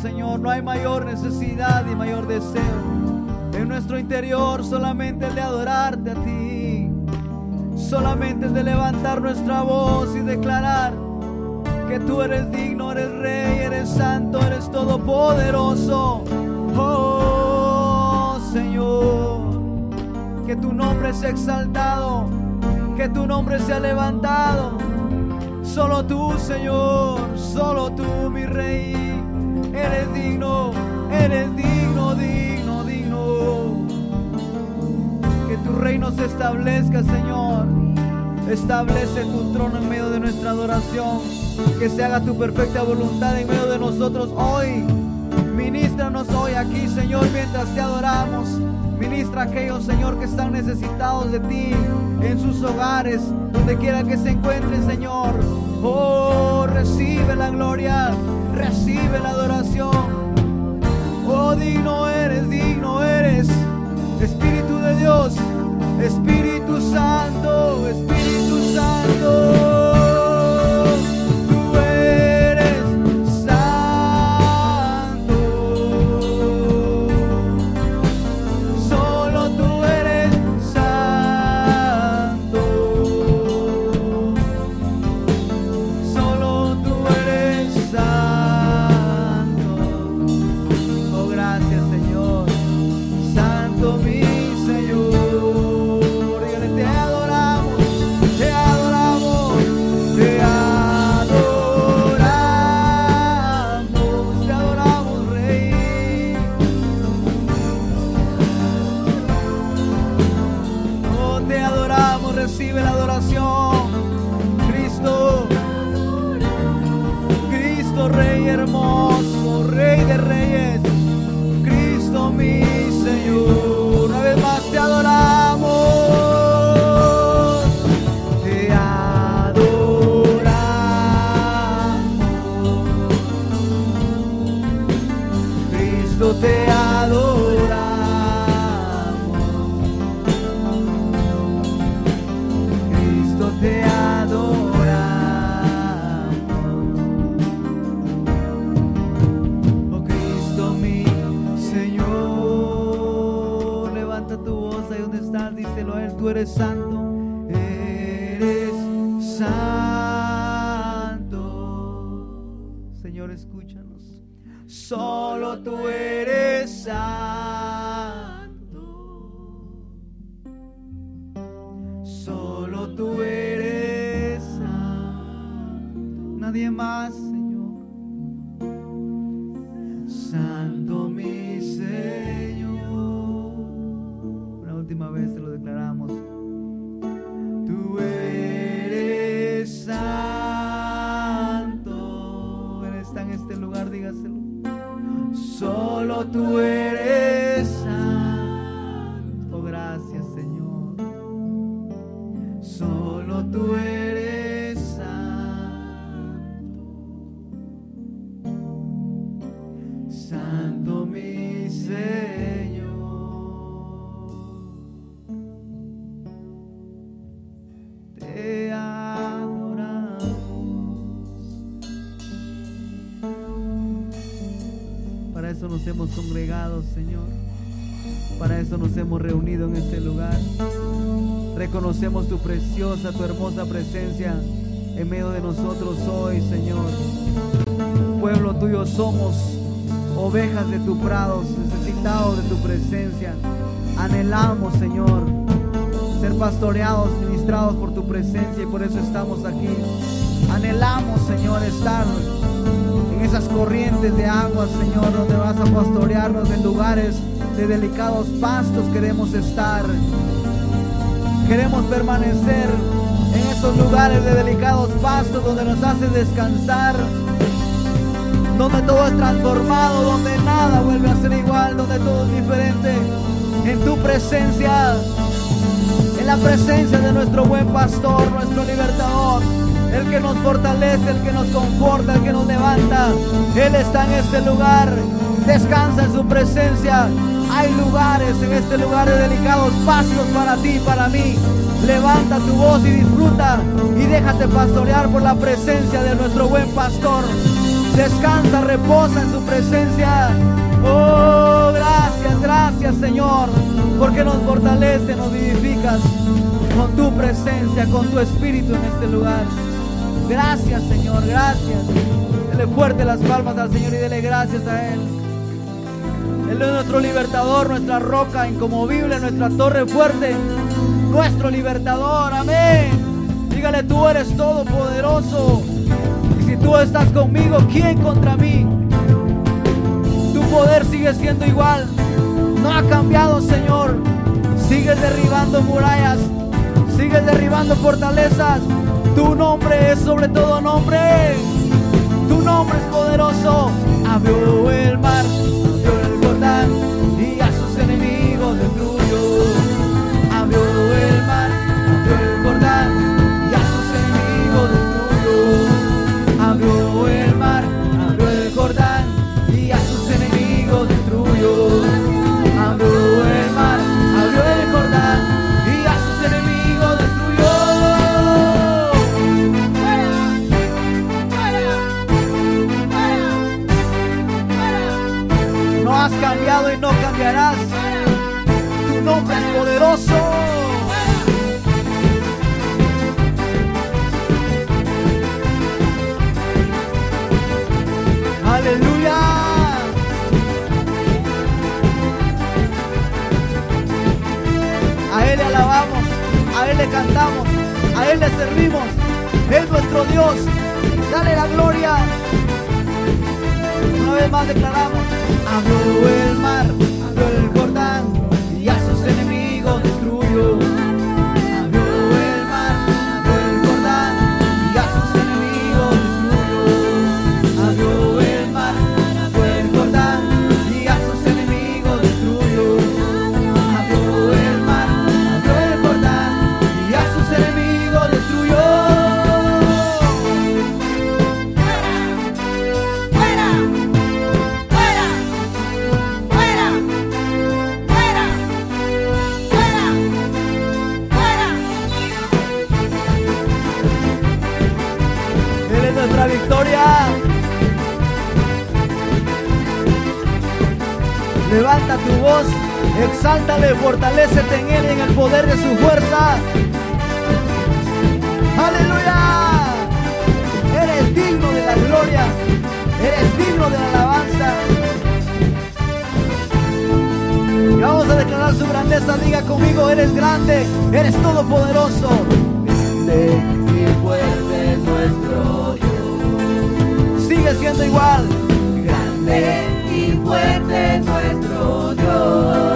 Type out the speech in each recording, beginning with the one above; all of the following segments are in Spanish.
Señor, no hay mayor necesidad y mayor deseo. En nuestro interior solamente el de adorarte a ti. Solamente el de levantar nuestra voz y declarar que tú eres digno, eres rey, eres santo, eres todopoderoso. Oh Señor, que tu nombre sea exaltado, que tu nombre sea levantado. Solo tú, Señor, solo tú, mi rey, eres digno, eres digno, digno, digno. Que tu reino se establezca, Señor. Establece tu trono en medio de nuestra adoración. Que se haga tu perfecta voluntad en medio de nosotros hoy. Ministranos hoy aquí, Señor, mientras te adoramos. Ministra a aquellos, Señor, que están necesitados de ti en sus hogares, donde quiera que se encuentren, Señor. Oh, recibe la gloria, recibe la adoración. Oh, digno eres, digno eres, Espíritu de Dios, Espíritu Santo, Espíritu Santo. recibe la adoración. Cristo, Cristo Rey hermoso, Rey de reyes. Santo, eres santo. Señor, escúchanos. Solo tú eres santo. Tú nos hemos reunido en este lugar. Reconocemos tu preciosa, tu hermosa presencia en medio de nosotros hoy, Señor. Pueblo tuyo somos, ovejas de tu prado, necesitados de tu presencia. Anhelamos, Señor, ser pastoreados, ministrados por tu presencia y por eso estamos aquí. Anhelamos, Señor, estar en esas corrientes de agua, Señor, donde vas a pastorearnos en lugares de delicados pastos. Queremos estar. Queremos permanecer en esos lugares de delicados pastos donde nos hace descansar, donde todo es transformado, donde nada vuelve a ser igual, donde todo es diferente. En tu presencia, en la presencia de nuestro buen pastor, nuestro libertador, el que nos fortalece, el que nos conforta, el que nos levanta. Él está en este lugar, descansa en su presencia. Hay lugares en este lugar de delicados pastos para ti y para mí. Levanta tu voz y disfruta y déjate pastorear por la presencia de nuestro buen pastor. Descansa, reposa en su presencia. Oh, gracias, gracias Señor, porque nos fortalece, nos vivificas con tu presencia, con tu espíritu en este lugar. Gracias Señor, gracias. Dele fuerte las palmas al Señor y dele gracias a Él. Él es nuestro libertador, nuestra roca incomovible, nuestra torre fuerte, nuestro libertador. Amén. Dígale, tú eres todopoderoso. Y si tú estás conmigo, ¿quién contra mí? Tu poder sigue siendo igual. No ha cambiado, Señor. Sigues derribando murallas. Sigues derribando fortalezas. Tu nombre es sobre todo nombre. Tu nombre es poderoso. Abrió el mar, abrió el Jordán has cambiado y no cambiarás. Tu nombre es poderoso. Aleluya. A Él le alabamos, a Él le cantamos, a Él le servimos. Es nuestro Dios. Dale la gloria. Vez más declaramos, abrió el mar, de la alabanza. Y vamos a declarar su grandeza. Diga conmigo, eres grande, eres todopoderoso. Grande y fuerte nuestro Dios. Sigue siendo igual. Grande y fuerte nuestro Dios.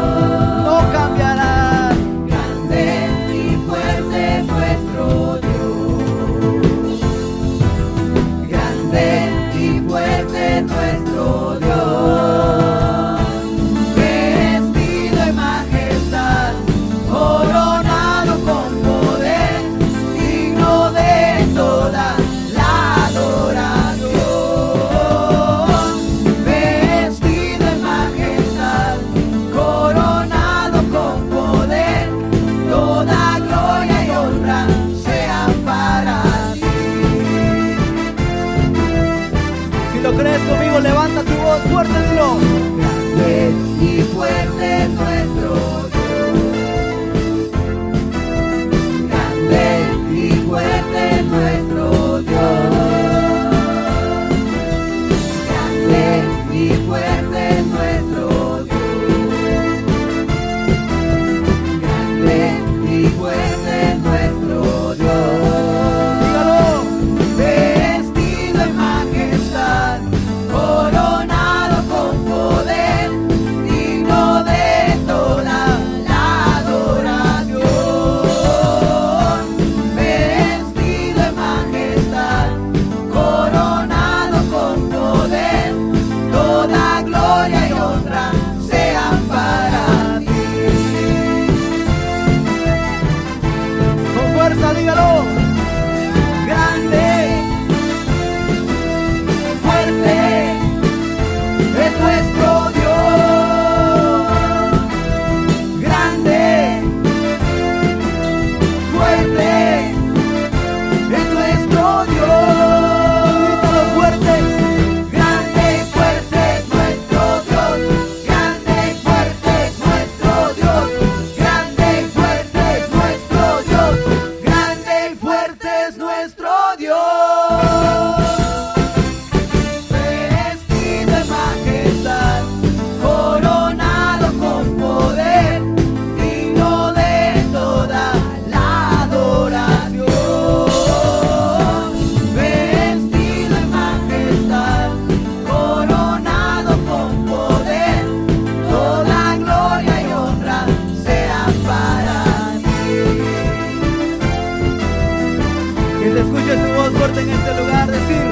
voz fuerte en este lugar, decir,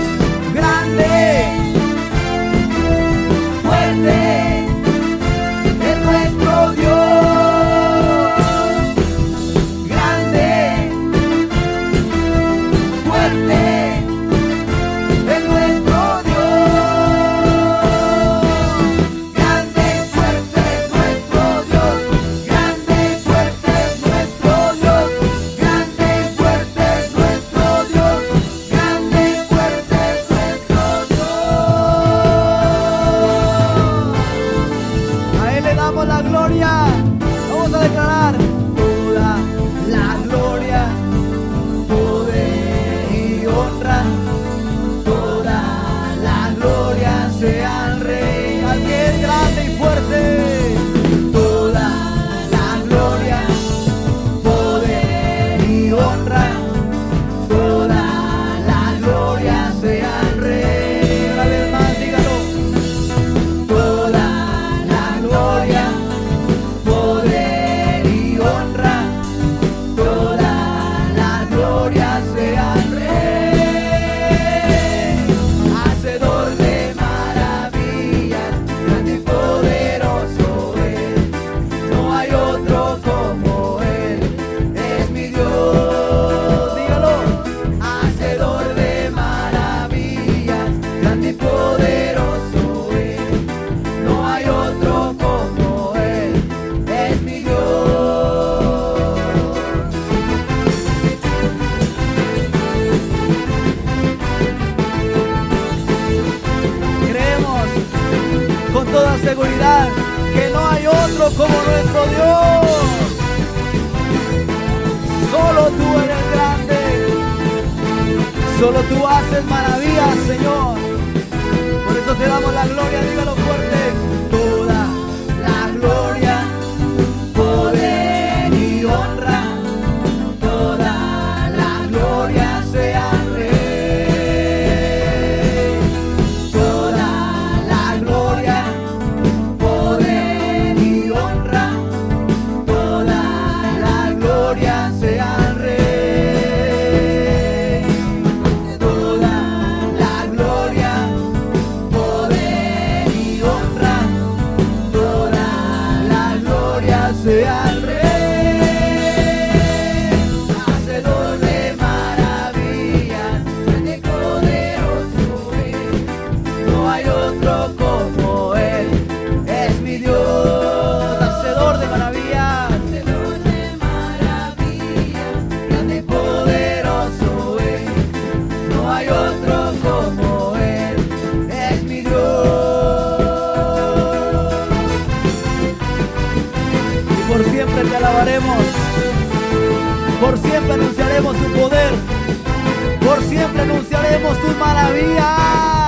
grande, fuerte. Anunciaremos tus maravillas.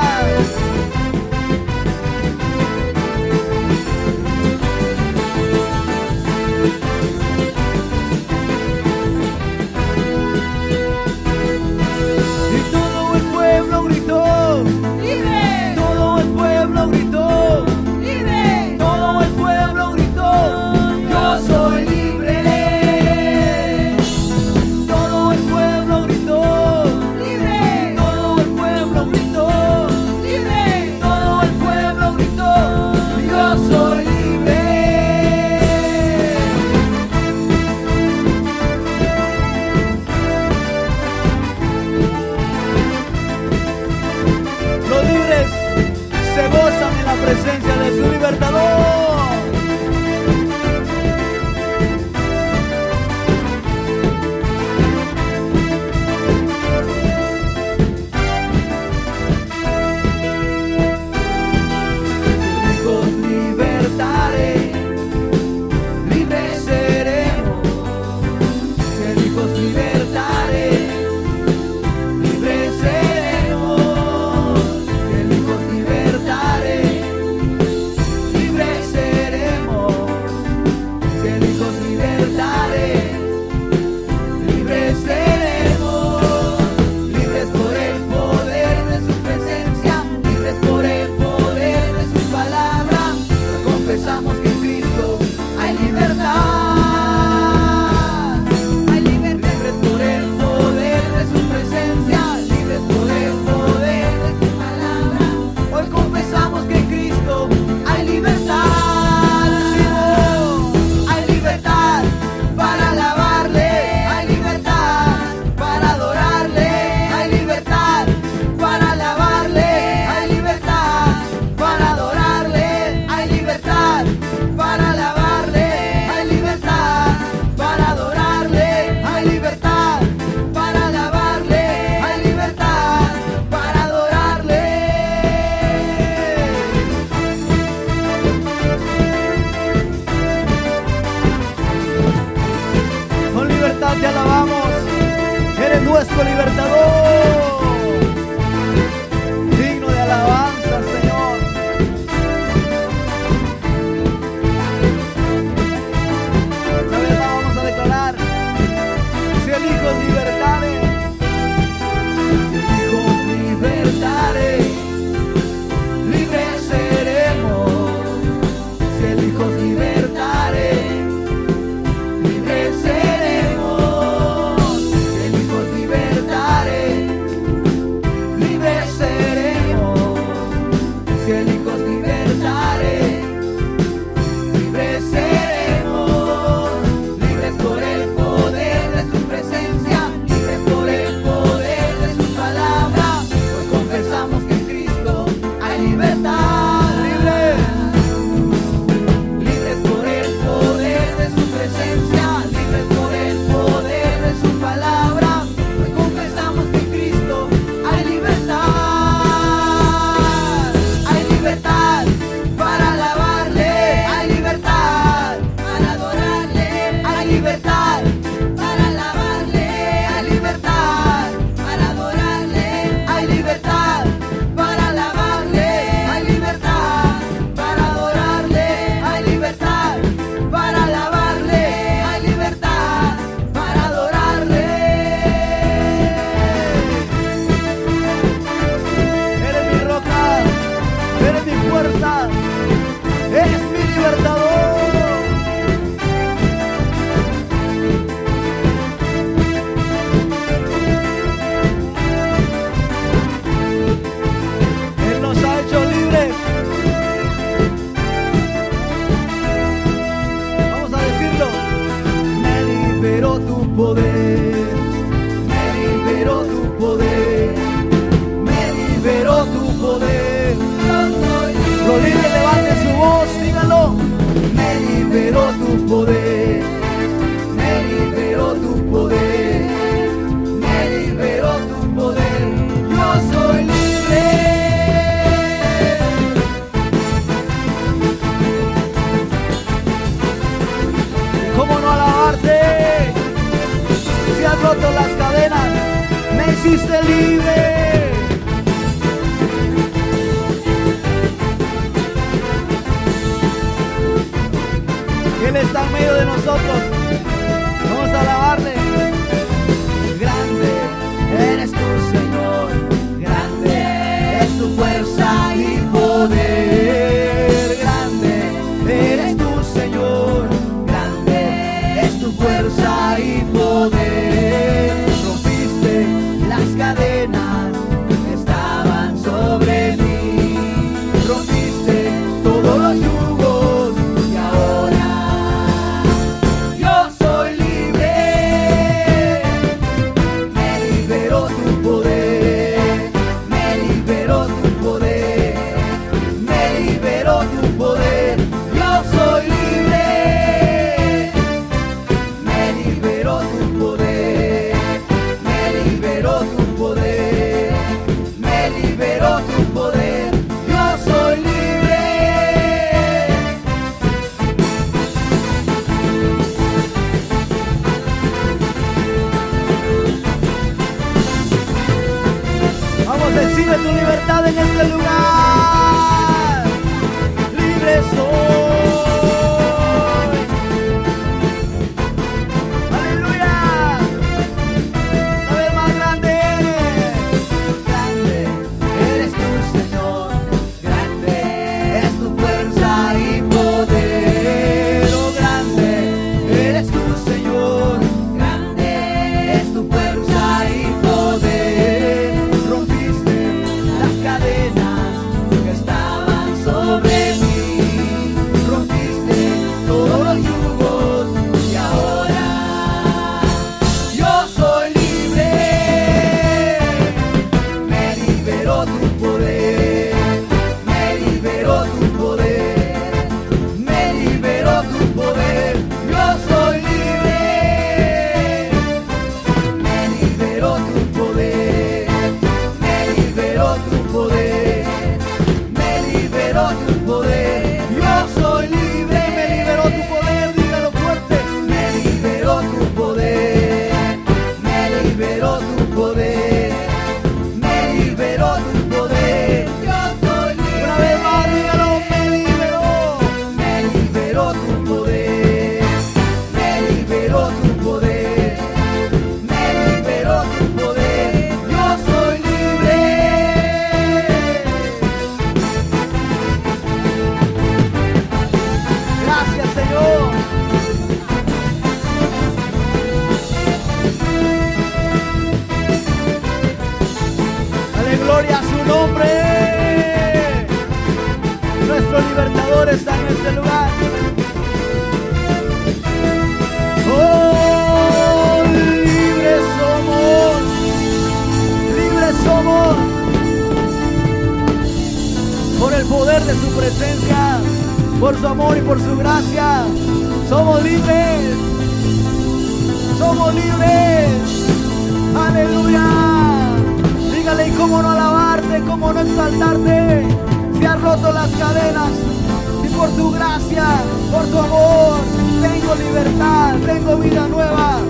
Tu gracia, por tu amor, tengo libertad, tengo vida nueva.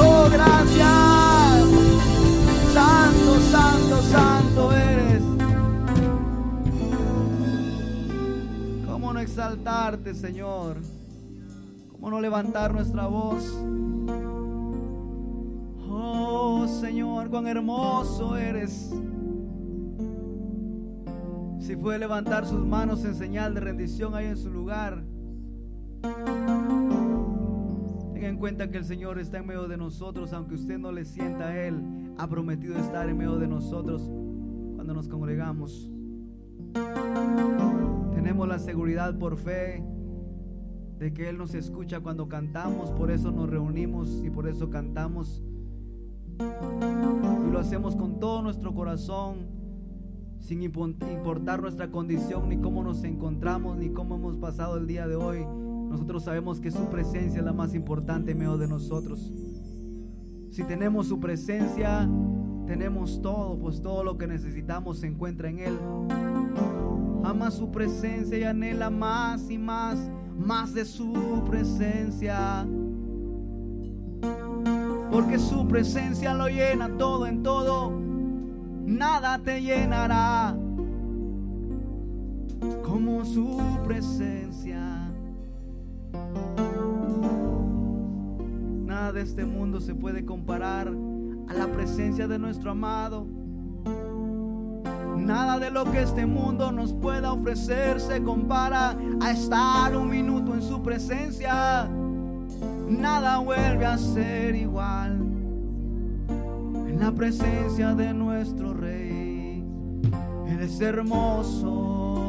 Oh, gracias. Santo, santo, santo eres. ¿Cómo no exaltarte, Señor? ¿Cómo no levantar nuestra voz? Oh Señor, cuán hermoso eres. Si puede levantar sus manos en señal de rendición ahí en su lugar. Tenga en cuenta que el Señor está en medio de nosotros, aunque usted no le sienta a Él, ha prometido estar en medio de nosotros cuando nos congregamos. Tenemos la seguridad por fe de que Él nos escucha cuando cantamos, por eso nos reunimos y por eso cantamos. Y lo hacemos con todo nuestro corazón, sin impo- importar nuestra condición, ni cómo nos encontramos, ni cómo hemos pasado el día de hoy. Nosotros sabemos que su presencia es la más importante medio de nosotros. Si tenemos su presencia, tenemos todo, pues todo lo que necesitamos se encuentra en Él. Ama su presencia y anhela más y más, más de su presencia. Porque su presencia lo llena todo en todo. Nada te llenará como su presencia. Nada de este mundo se puede comparar a la presencia de nuestro amado. Nada de lo que este mundo nos pueda ofrecer se compara a estar un minuto en su presencia. Nada vuelve a ser igual la presencia de nuestro Rey. Él es hermoso,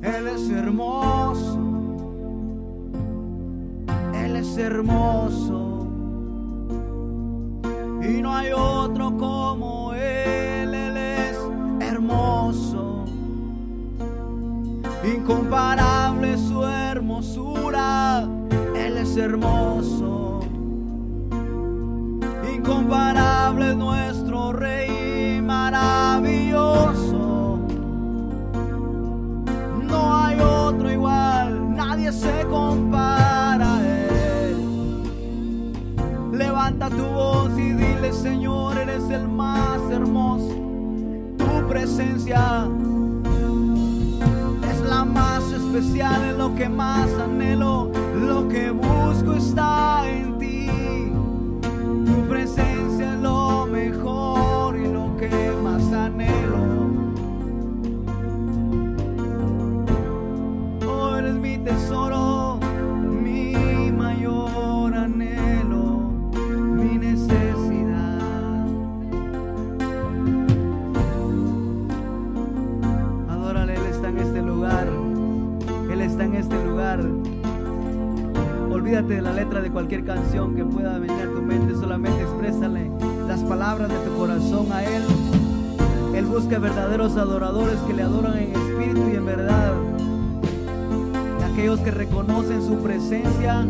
Él es hermoso, Él es hermoso. Y no hay otro como Él, Él es hermoso, incomparable su hermosura, Él es hermoso, incomparable nuestro Rey maravilloso. No hay otro igual, nadie se compara a Él. Levanta tu voz y dile, Señor, eres el más hermoso. Tu presencia es la más especial, es lo que más anhelo, lo que busco está en verdaderos adoradores que le adoran en espíritu y en verdad. Aquellos que reconocen su presencia,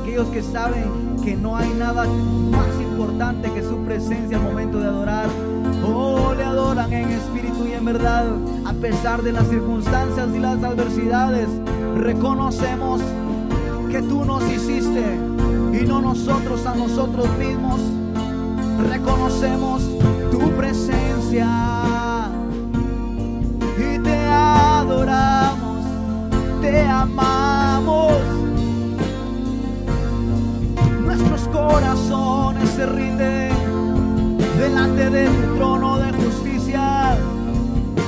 aquellos que saben que no hay nada más importante que su presencia al momento de adorar. Oh, le adoran en espíritu y en verdad, a pesar de las circunstancias y las adversidades. Reconocemos que tú nos hiciste y no nosotros a nosotros mismos. Reconocemos tu presencia y te adoramos, te amamos. Nuestros corazones se rinden delante de tu trono de justicia,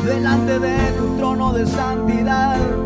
delante de tu trono de santidad.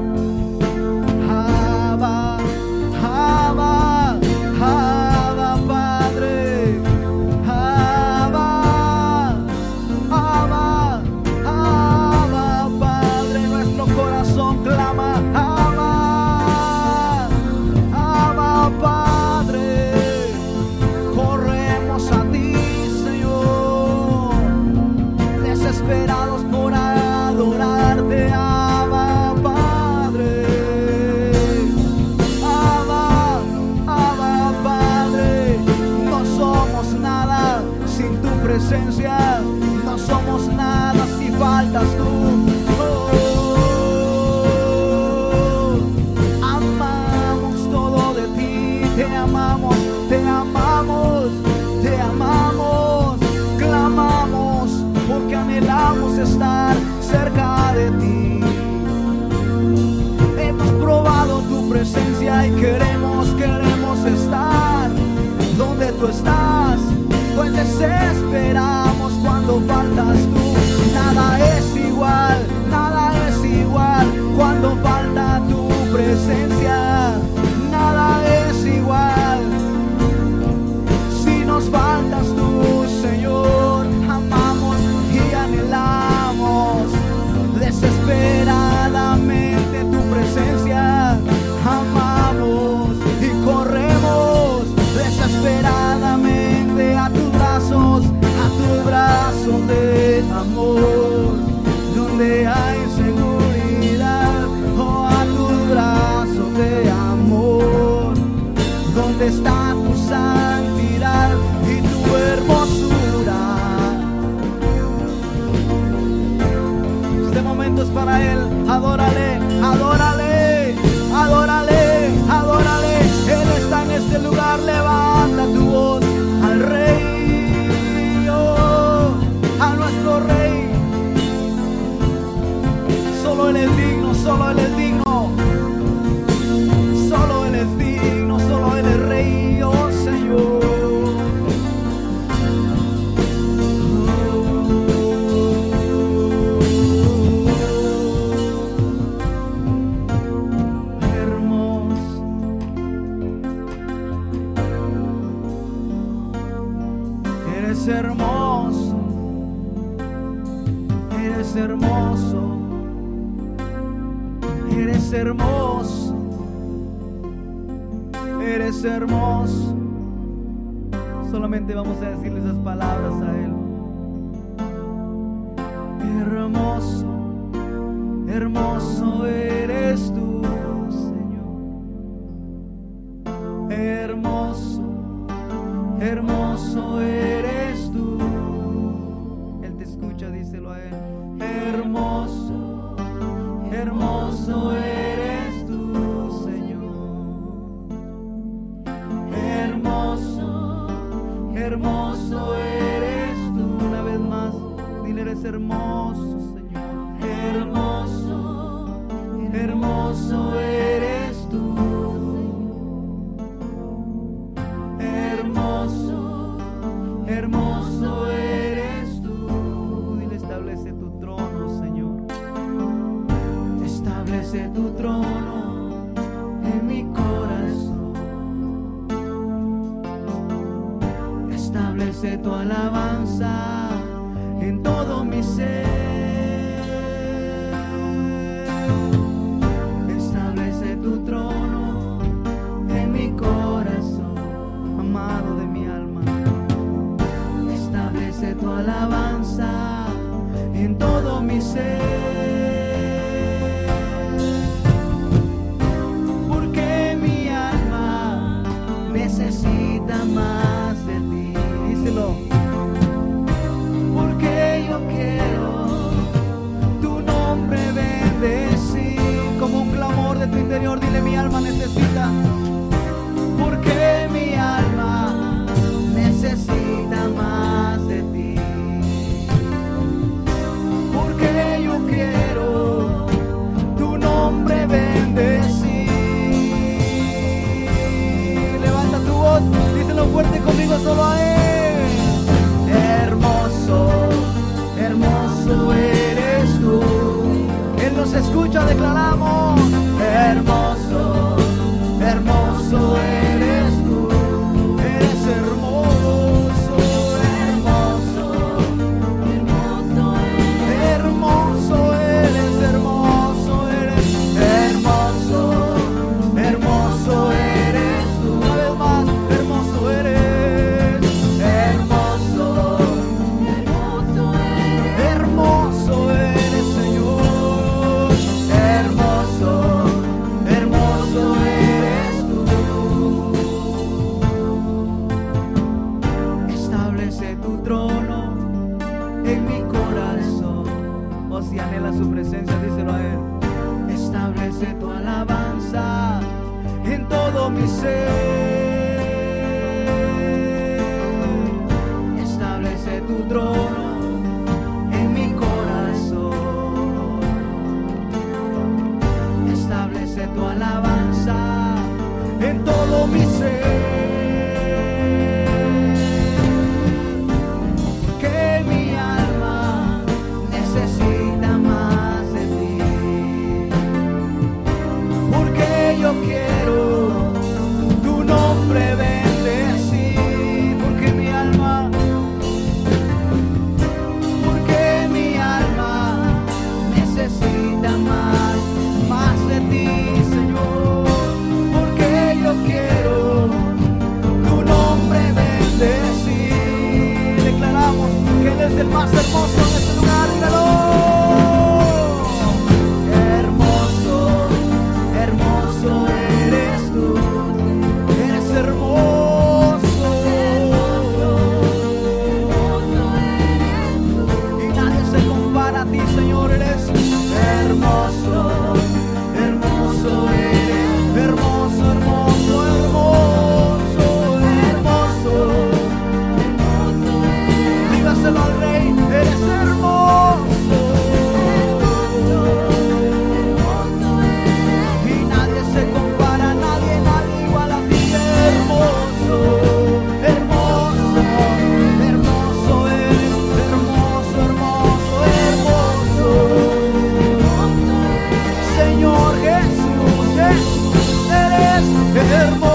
hermoso eres tú. Él te escucha, díselo a Él, hermoso, hermoso eres tú, Señor. Hermoso, hermoso eres tú, una vez más, dile eres hermoso. hermoso.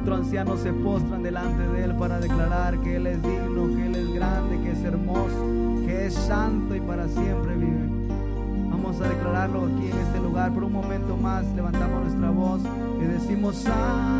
24 ancianos se postran delante de Él para declarar que Él es digno, que Él es grande, que es hermoso, que es santo y para siempre vive. Vamos a declararlo aquí en este lugar. Por un momento más levantamos nuestra voz y decimos, Santo,